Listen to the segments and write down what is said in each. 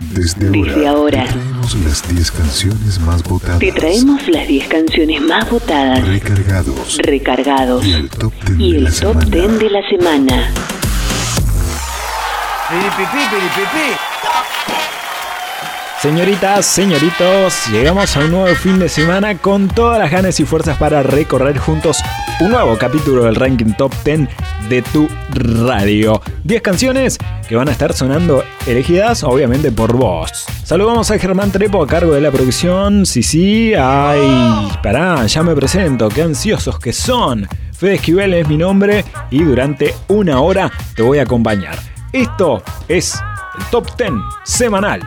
Desde, Desde ahora. Te traemos las 10 canciones más votadas. Te traemos las 10 canciones más votadas, Recargados. recargados Y el top 10 y de el la top semana. 10 de la semana. Piripipí, piripipí. Señoritas, señoritos, llegamos a un nuevo fin de semana con todas las ganas y fuerzas para recorrer juntos un nuevo capítulo del ranking top 10 de tu radio. 10 canciones que van a estar sonando elegidas obviamente por vos. Saludamos a Germán Trepo a cargo de la producción. Sí, sí, ay, pará, ya me presento, qué ansiosos que son. Fede Esquivel es mi nombre y durante una hora te voy a acompañar. Esto es el top 10 semanal.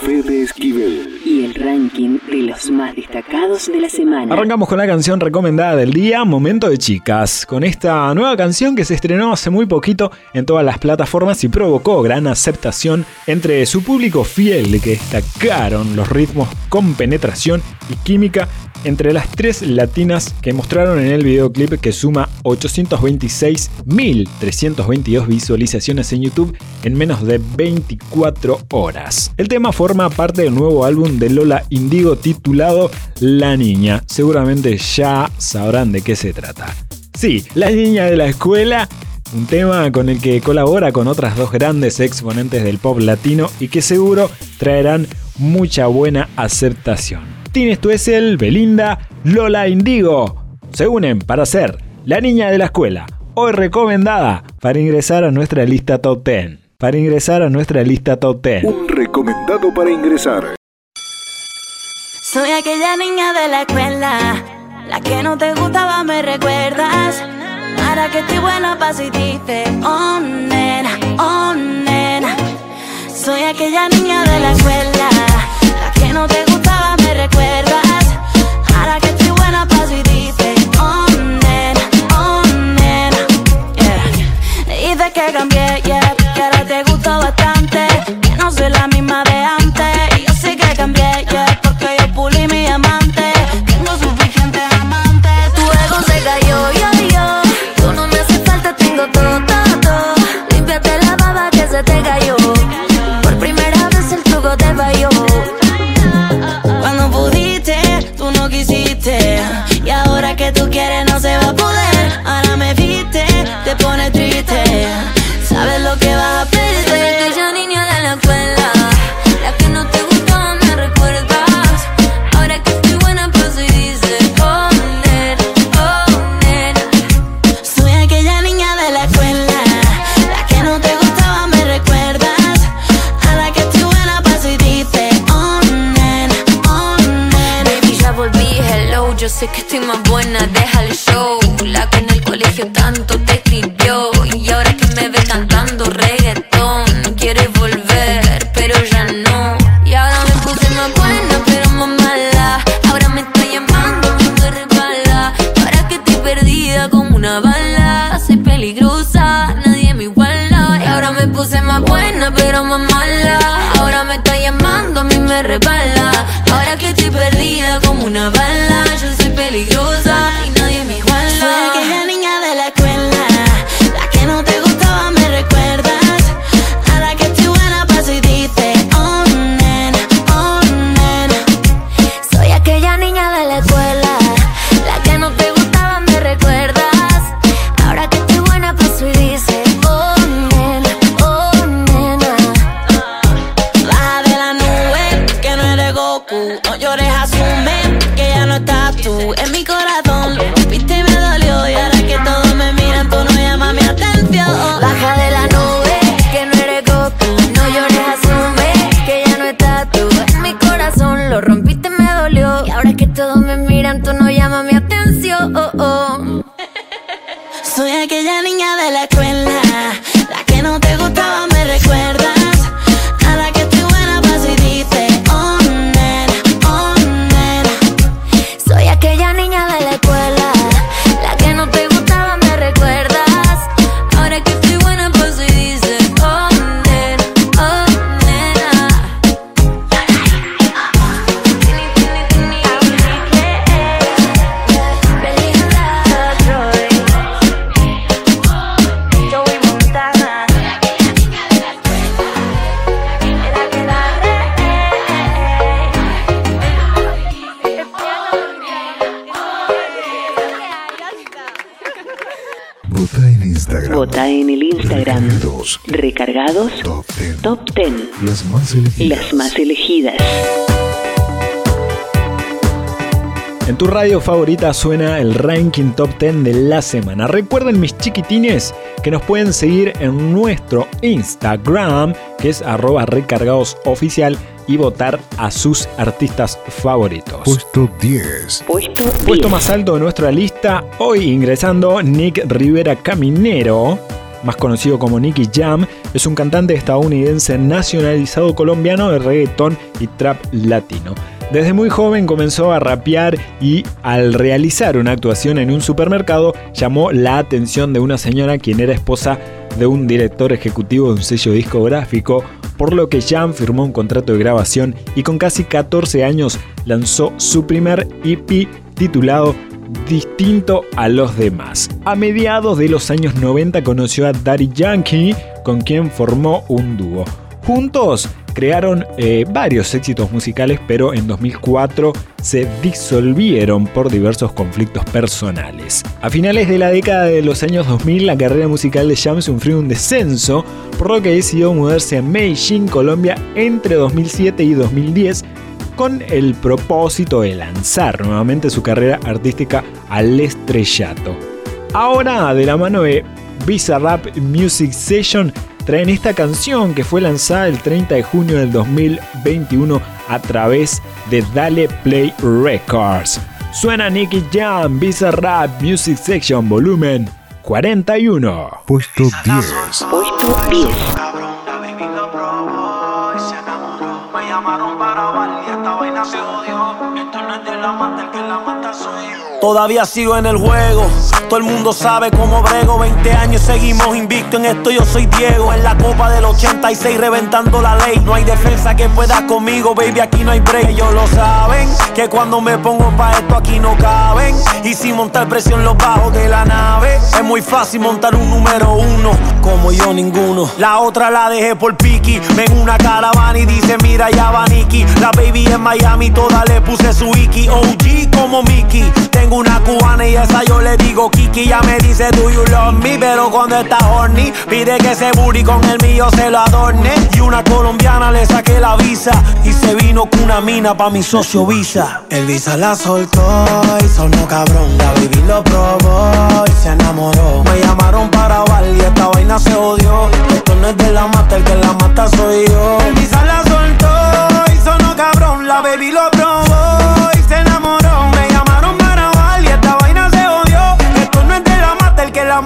Fede Esquivel. Y el ranking de los más destacados de la semana. Arrancamos con la canción recomendada del día, Momento de Chicas, con esta nueva canción que se estrenó hace muy poquito en todas las plataformas y provocó gran aceptación entre su público fiel que destacaron los ritmos con penetración y química entre las tres latinas que mostraron en el videoclip que suma 826.322 visualizaciones en YouTube en menos de 24 horas. El tema forma parte del nuevo álbum de Lola Indigo titulado La Niña. Seguramente ya sabrán de qué se trata. Sí, La Niña de la Escuela un tema con el que colabora con otras dos grandes exponentes del pop latino y que seguro traerán mucha buena aceptación. Tini Stuessel, Belinda, Lola Indigo se unen para ser la niña de la escuela, hoy recomendada para ingresar a nuestra lista top 10. Para ingresar a nuestra lista top 10. Un recomendado para ingresar. Soy aquella niña de la escuela, la que no te gustaba, me recuerdas. Ahora que estoy buena pa' si dices, oh nena, oh nena. Soy aquella niña de la escuela, la que no te gustaba, me recuerdas. Ahora que estoy buena pa' si dices, oh oh nena. Yeah. Dices que cambié, yeah, que ahora te gusto tú quieres, más. Ahora me está llamando, a mí me resbala. Ahora que estoy perdida como una bala. Soy aquella niña de la escuela, la que no te gustaba, me recuerdas. Vota en el Instagram. Dos. Recargados Top Ten. Top 10. Las más elegidas. Las más elegidas. En tu radio favorita suena el ranking top 10 de la semana. Recuerden mis chiquitines que nos pueden seguir en nuestro Instagram, que es arroba recargadosoficial, y votar a sus artistas favoritos. Puesto 10. Puesto 10. Puesto más alto de nuestra lista, hoy ingresando Nick Rivera Caminero, más conocido como Nicky Jam, es un cantante estadounidense nacionalizado colombiano de reggaetón y trap latino. Desde muy joven comenzó a rapear y al realizar una actuación en un supermercado llamó la atención de una señora quien era esposa de un director ejecutivo de un sello discográfico, por lo que Jam firmó un contrato de grabación y con casi 14 años lanzó su primer EP titulado Distinto a los demás. A mediados de los años 90 conoció a Daddy Yankee, con quien formó un dúo. Juntos crearon eh, varios éxitos musicales, pero en 2004 se disolvieron por diversos conflictos personales. A finales de la década de los años 2000, la carrera musical de Jam sufrió un descenso, por lo que decidió mudarse a Medellín, Colombia, entre 2007 y 2010 con el propósito de lanzar nuevamente su carrera artística al estrellato. Ahora, de la mano de Visa Rap Music Session, traen esta canción que fue lanzada el 30 de junio del 2021 a través de Dale Play Records. Suena Nicky Jam, Visa Rap Music Section, volumen 41. Puesto 10. Puesto 10. Cabrón, la baby lo probó y se enamoró. Me llamaron para bailar y esta vaina se jodió. Esto no es de la mata, el que la mata soy yo. Todavía sigo en el juego. Todo el mundo sabe cómo brego. 20 años seguimos invicto en esto. Yo soy Diego. En la copa del 86 reventando la ley. No hay defensa que pueda conmigo, baby. Aquí no hay break. Ellos lo saben. Que cuando me pongo pa' esto aquí no caben. Y sin montar presión los bajos de la nave. Es muy fácil montar un número uno. Como yo ninguno. La otra la dejé por Piki. Ven una caravana y dice: Mira, ya va Nicky. La baby en Miami, toda le puse su Iki. OG como Mickey. Tengo una cubana y esa yo le digo Kiki. Ya me dice, Do you love me? Pero cuando está horny, pide que ese booty con el mío se lo adorne. Y una colombiana le saqué la visa. Y se vino con una mina pa' mi socio Visa. El Visa la soltó y sonó cabrón. La baby lo probó y se enamoró. Me llamaron para bailar y esta vaina se odió. Esto no es de la mata, el que la mata soy yo. El Visa la soltó y sonó cabrón. La baby lo probó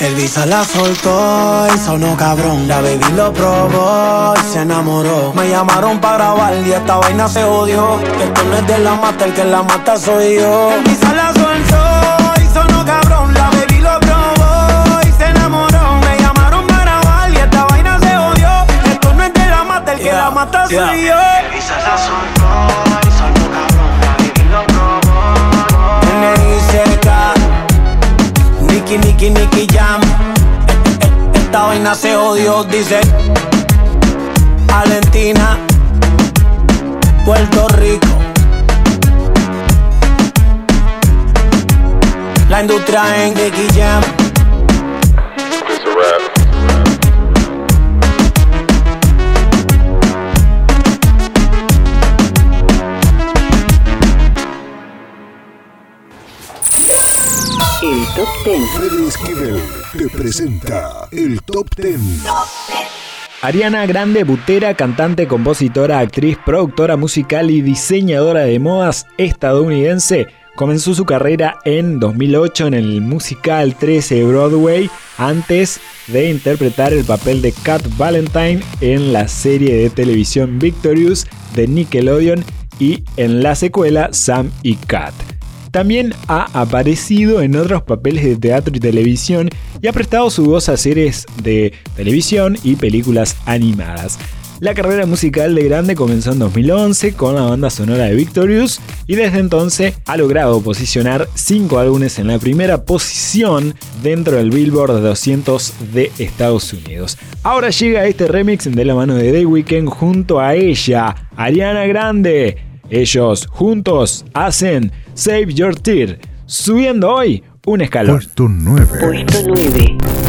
El Visa la soltó y sonó cabrón. La baby lo probó y se enamoró. Me llamaron para grabar y esta vaina se odió. Esto no es de la mata, el que la mata soy yo. El Visa la soltó y sonó cabrón. La baby lo probó y se enamoró. Me llamaron para grabar y esta vaina se odió. Esto no es de la mata, el que la mata soy yo. Visa la soltó Nicky, Nicky, Nicky Jam. Esta vaina se odió, dice Valentina, Puerto Rico. La industria en Nicky Jam. Top 10. Fede Esquivel te presenta el Top 10. Ariana Grande, butera, cantante, compositora, actriz, productora musical y diseñadora de modas estadounidense, comenzó su carrera en 2008 en el musical 13 de Broadway antes de interpretar el papel de Cat Valentine en la serie de televisión Victorious de Nickelodeon y en la secuela Sam y Cat. También ha aparecido en otros papeles de teatro y televisión y ha prestado su voz a series de televisión y películas animadas. La carrera musical de Grande comenzó en 2011 con la banda sonora de Victorious y desde entonces ha logrado posicionar 5 álbumes en la primera posición dentro del Billboard 200 de Estados Unidos. Ahora llega este remix de la mano de The Weeknd junto a ella, Ariana Grande. Ellos juntos hacen Save Your Tear, subiendo hoy un escalón. Puesto 9. Puesto 9.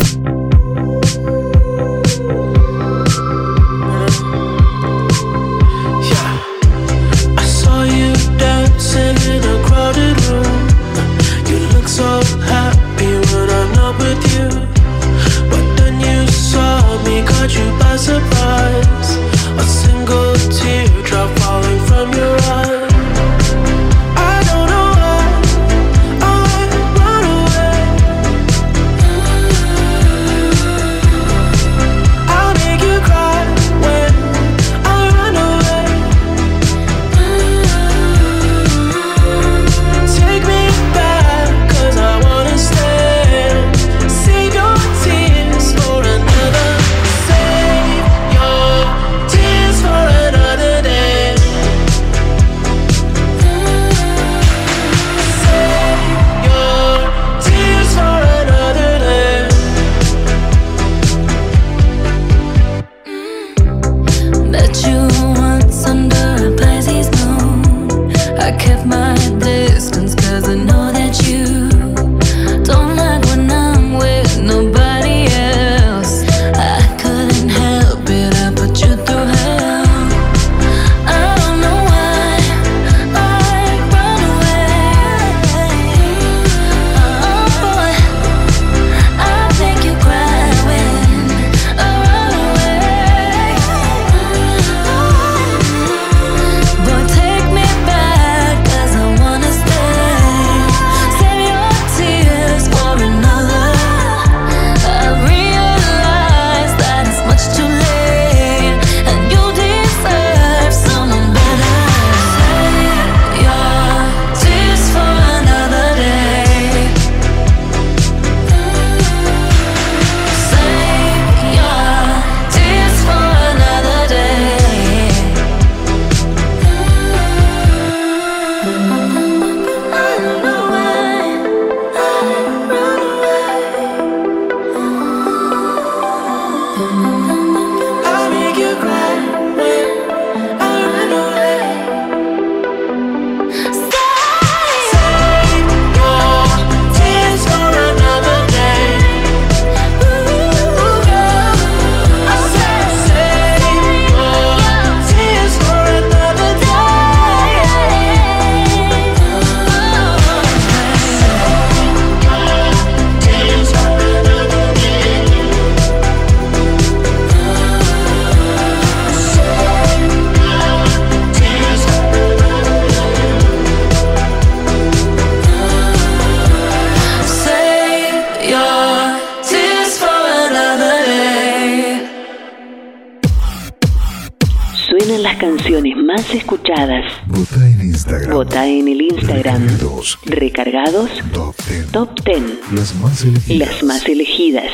Canciones más escuchadas. Vota en Instagram. Vota en el Instagram. Recargados. Recargados Top 10. Top 10. Las más elegidas. Las más elegidas.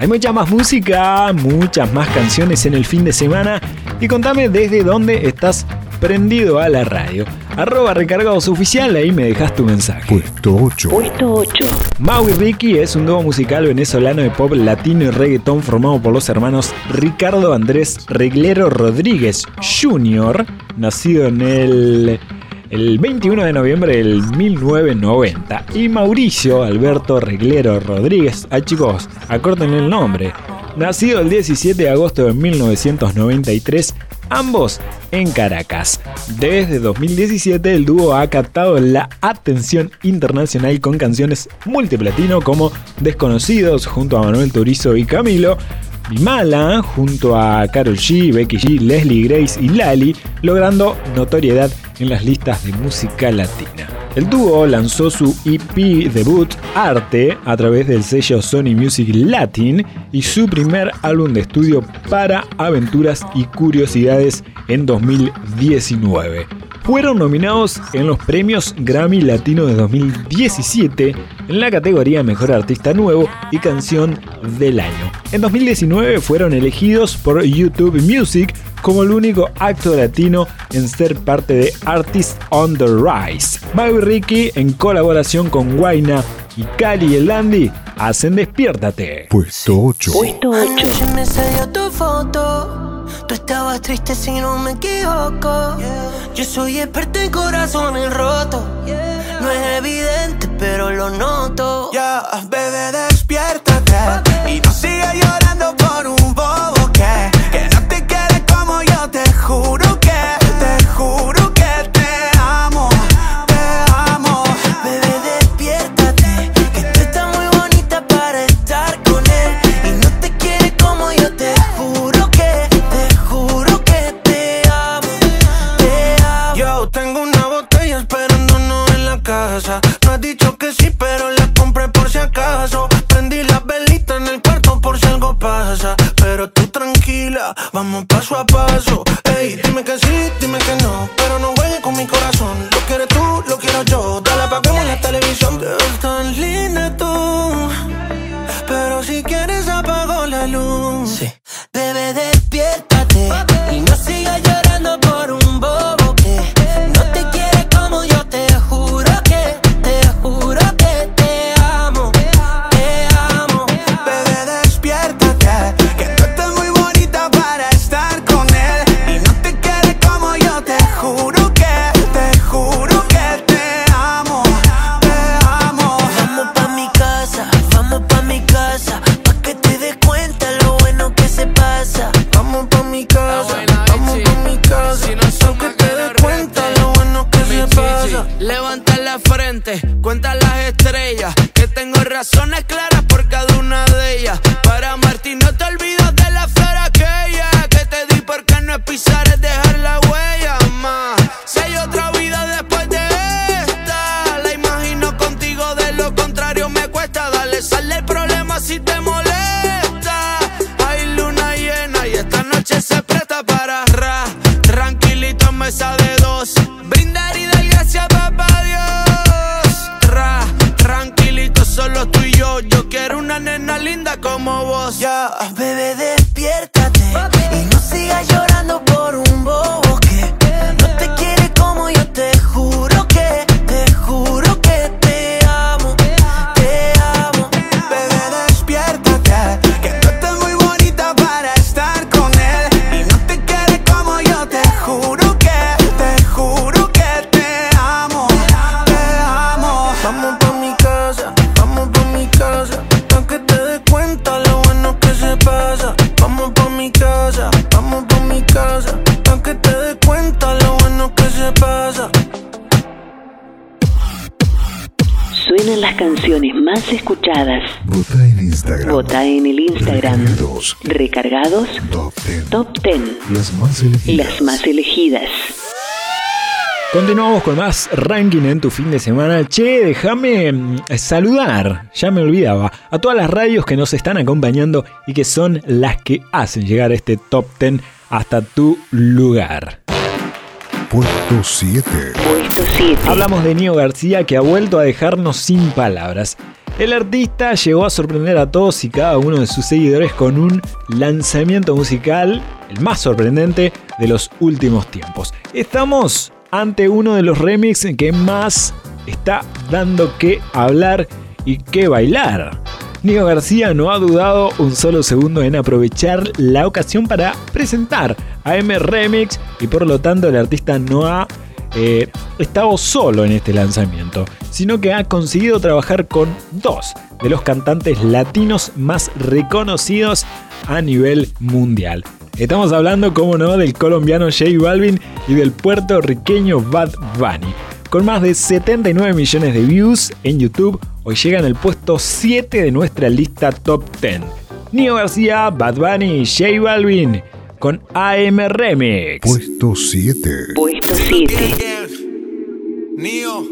Hay mucha más música, muchas más canciones en el fin de semana y contame desde dónde estás prendido a la radio. Arroba recargados oficial, ahí me dejas tu mensaje. Puesto 8. Puesto 8. Mau y Ricky es un dúo musical venezolano de pop latino y reggaetón formado por los hermanos Ricardo Andrés Reglero Rodríguez Jr., nacido en el, el 21 de noviembre del 1990, y Mauricio Alberto Reglero Rodríguez. Ah, chicos, acorten el nombre. Nacido el 17 de agosto de 1993, ambos en Caracas. Desde 2017 el dúo ha captado la atención internacional con canciones multiplatino como Desconocidos junto a Manuel Turizo y Camilo, Mala junto a Carol G, Becky G, Leslie Grace y Lali, logrando notoriedad en las listas de música latina. El dúo lanzó su EP debut Arte a través del sello Sony Music Latin y su primer álbum de estudio para aventuras y curiosidades en 2019. Fueron nominados en los premios Grammy Latino de 2017 en la categoría Mejor Artista Nuevo y Canción del Año. En 2019 fueron elegidos por YouTube Music como el único acto latino en ser parte de Artists on the Rise. Mau y Ricky, en colaboración con Guaina y Cali y el Landy, hacen Despiértate. Puesto 8. Puesto 8. Estabas triste si no me equivoco. Yo soy experto en corazones rotos. No es evidente, pero lo noto. Ya, bebé, despiértate y no sigas llorando por paso a paso. Ey, dime que sí, dime que no. Pero no juegues con mi corazón. Lo quieres tú, lo quiero yo. Dale, apagamos la televisión. Te tan linda tú. Pero si quieres apago la luz. Sí. Más escuchadas. Vota en Instagram. Vota en el Instagram. Recargados. Recargados Top 10. Top 10. Las más elegidas. Las más elegidas. Continuamos con más ranking en tu fin de semana. Che, déjame mm, saludar, ya me olvidaba, a todas las radios que nos están acompañando y que son las que hacen llegar este top 10 hasta tu lugar. Puesto 7. Puesto 7. Hablamos de Nio García que ha vuelto a dejarnos sin palabras. El artista llegó a sorprender a todos y cada uno de sus seguidores con un lanzamiento musical, el más sorprendente de los últimos tiempos. Estamos ante uno de los remixes que más está dando que hablar y que bailar. Nio García no ha dudado un solo segundo en aprovechar la ocasión para presentar a M Remix y por lo tanto el artista no ha eh, estado solo en este lanzamiento, sino que ha conseguido trabajar con dos de los cantantes latinos más reconocidos a nivel mundial. Estamos hablando, como no, del colombiano J Balvin y del puertorriqueño Bad Bunny. Con más de 79 millones de views en YouTube, hoy llegan al puesto 7 de nuestra lista top 10. Nio García, Bad Bunny J Balvin con AM Remix. Puesto 7. Puesto 7. Neo.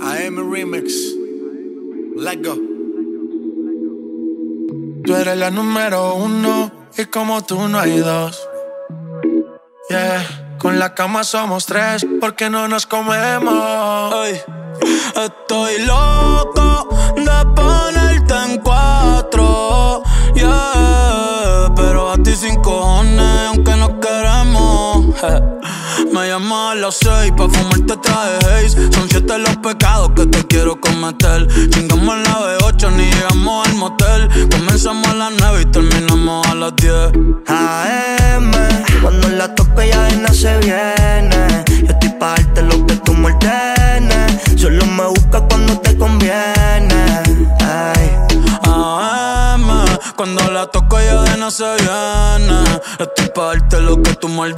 AM Remix. Let go. Tú eres la número uno y como tú no hay dos. Yeah. Con la cama somos tres, porque no nos comemos. Ey, estoy loco de ponerte en cuatro. Sin cojones, aunque no queremos. Me llamas a las seis pa' fumarte traje haze Son siete los pecados que te quiero cometer Chingamos la B8, ni llegamos al motel Comenzamos a las nueve y terminamos a las diez AM, cuando la toco ya nada se viene. Yo estoy pa' darte lo que tú me no se viene Estoy pa' darte lo que tú me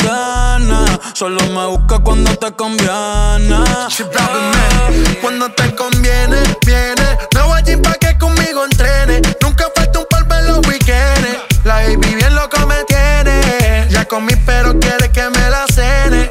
Solo me busca cuando te conviene man. Cuando te conviene, viene. Nuevo gym pa' que conmigo entrene. Nunca falta un par en los weekends. La baby bien loco me tiene. Ya comí, pero quiere que me la cene.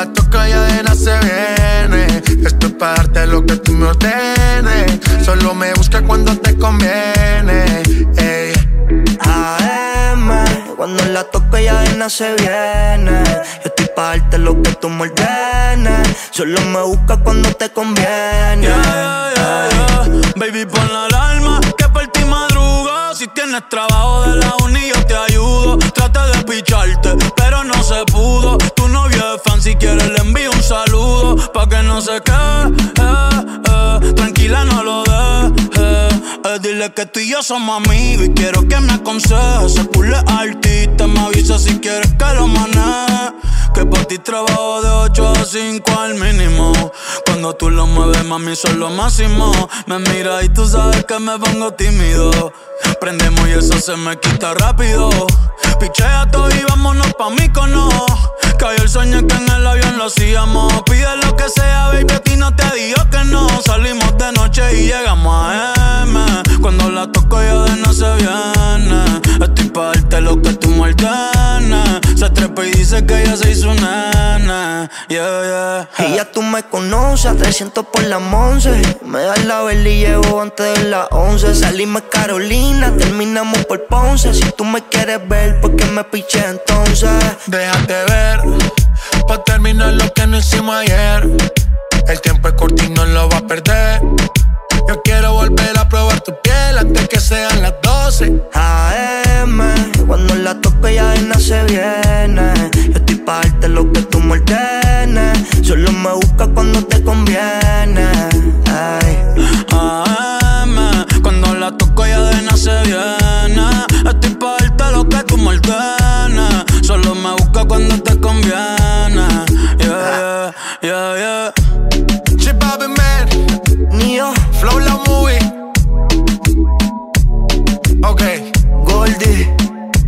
la toca ya de nada se viene. Esto es para darte lo que tú me ordenes. Solo me busca cuando te conviene. Ey. AM, cuando la toco ya de nada se viene. Yo estoy pa' darte lo que tú me ordenes. Solo me busca cuando te conviene. Yeah, yeah, yeah. Baby, pon la alarma tienes trabajo de la uni, yo te ayudo. Trata de picharte, pero no se pudo. Tu novio es fan, si quieres le envío un saludo. Pa' que no se quede, eh, eh. tranquila, no lo dejes. Eh, dile que tú y yo somos amigos y quiero que me aconsejes. Se pule artista, me avisa si quieres que lo maneje. Ti trabajo de 8 a 5 al mínimo. Cuando tú lo mueves, mami, son lo máximo. Me mira y tú sabes que me pongo tímido. Prendemos y eso se me quita rápido. Pichea todo y vámonos pa' mí cono. Cayó el sueño que en el avión lo hacíamos. Pide lo que sea, baby, a ti no te digo que no. Salimos de noche y llegamos a M. Cuando la toco ya de no se viene. Estoy pa' darte lo que tú me. Se trepa y dice que ella se hizo nana. Yeah, yeah. Y ya tú me conoces, a 300 por la once. Me das la vela y llevo antes de las 11. Salimos Carolina, terminamos por Ponce. Si tú me quieres ver, ¿por qué me piché entonces? Déjate ver, pa' terminar lo que no hicimos ayer. El tiempo es corto y no lo va a perder.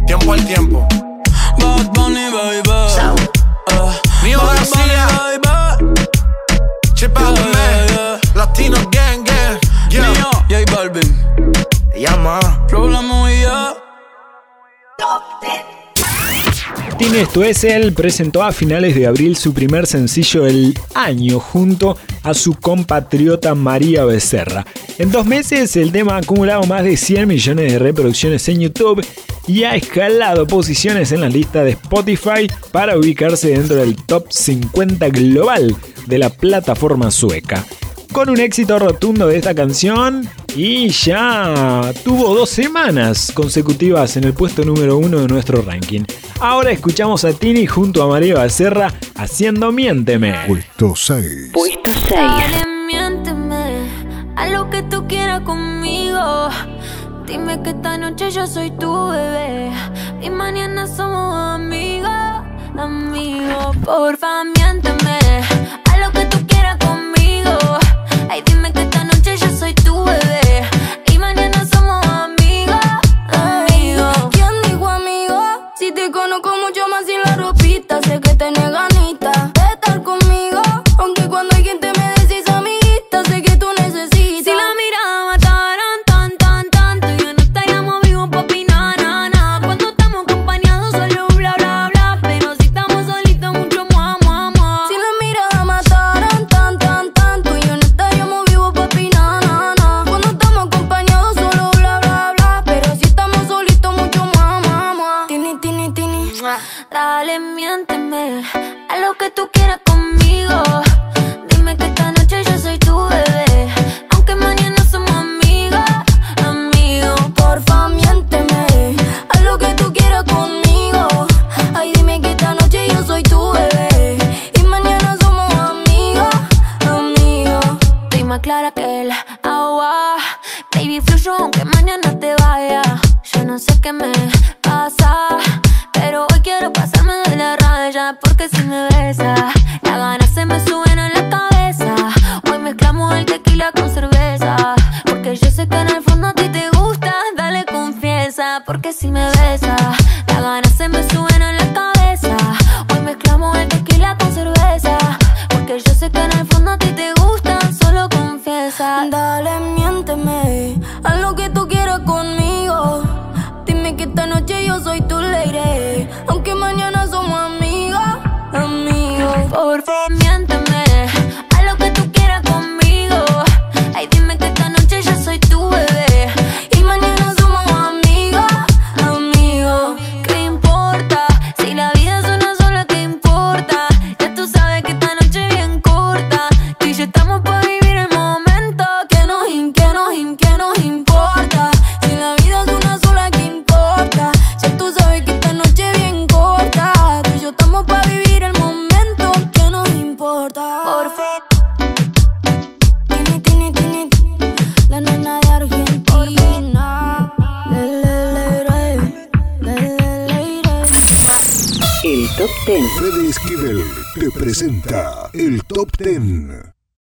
Tiempo al tiempo. Bad Bunny, baby. Bad García. Bunny, baby. Chip Bobby Yeah, Man, yeah. Latino Gang Gang. Yeah. Mío, J Balvin. llama. Tini Stoessel presentó a finales de abril su primer sencillo del año junto a su compatriota María Becerra. En dos meses el tema ha acumulado más de 100 millones de reproducciones en YouTube y ha escalado posiciones en la lista de Spotify para ubicarse dentro del top 50 global de la plataforma sueca. Con un éxito rotundo de esta canción y ya tuvo dos semanas consecutivas en el puesto número uno de nuestro ranking. Ahora escuchamos a Tini junto a María Becerra haciendo Miénteme. Puesto 6. Puesto 6. Dale, miénteme, a lo que tú quieras conmigo. Dime que esta noche yo soy tu bebé y mañana somos amigos, amigos. Porfa, miénteme, a lo que tú quieras. Ay, dime que El Top